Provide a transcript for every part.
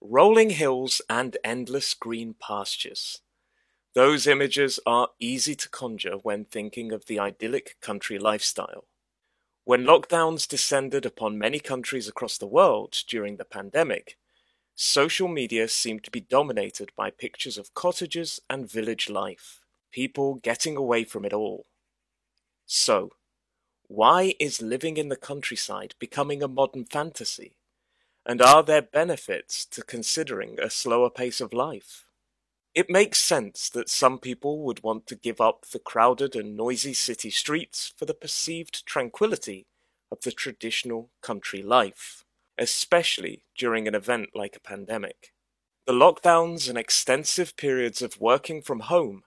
rolling hills and endless green pastures. Those images are easy to conjure when thinking of the idyllic country lifestyle. When lockdowns descended upon many countries across the world during the pandemic, social media seemed to be dominated by pictures of cottages and village life, people getting away from it all. So, why is living in the countryside becoming a modern fantasy? And are there benefits to considering a slower pace of life? It makes sense that some people would want to give up the crowded and noisy city streets for the perceived tranquility of the traditional country life, especially during an event like a pandemic. The lockdowns and extensive periods of working from home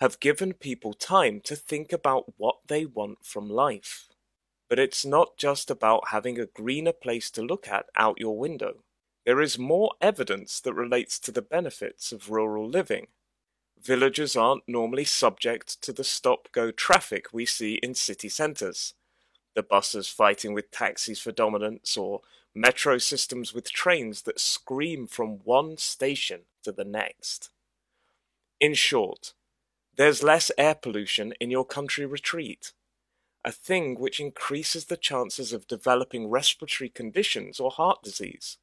have given people time to think about what they want from life. But it's not just about having a greener place to look at out your window. There is more evidence that relates to the benefits of rural living. Villagers aren't normally subject to the stop-go traffic we see in city centres. The buses fighting with taxis for dominance or metro systems with trains that scream from one station to the next. In short, there's less air pollution in your country retreat, a thing which increases the chances of developing respiratory conditions or heart disease.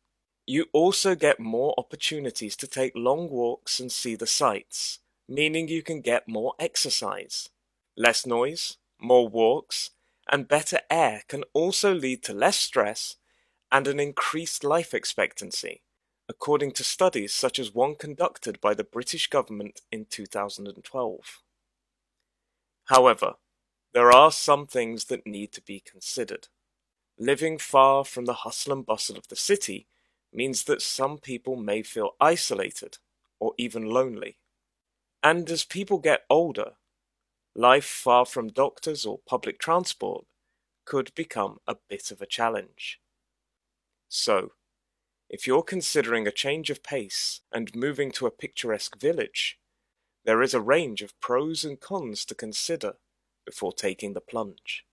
You also get more opportunities to take long walks and see the sights, meaning you can get more exercise. Less noise, more walks, and better air can also lead to less stress and an increased life expectancy according to studies such as one conducted by the British government in 2012. However, there are some things that need to be considered. Living far from the hustle and bustle of the city means that some people may feel isolated or even lonely. And as people get older, life far from doctors or public transport could become a bit of a challenge. So, if you're considering a change of pace and moving to a picturesque village, there is a range of pros and cons to consider before taking the plunge.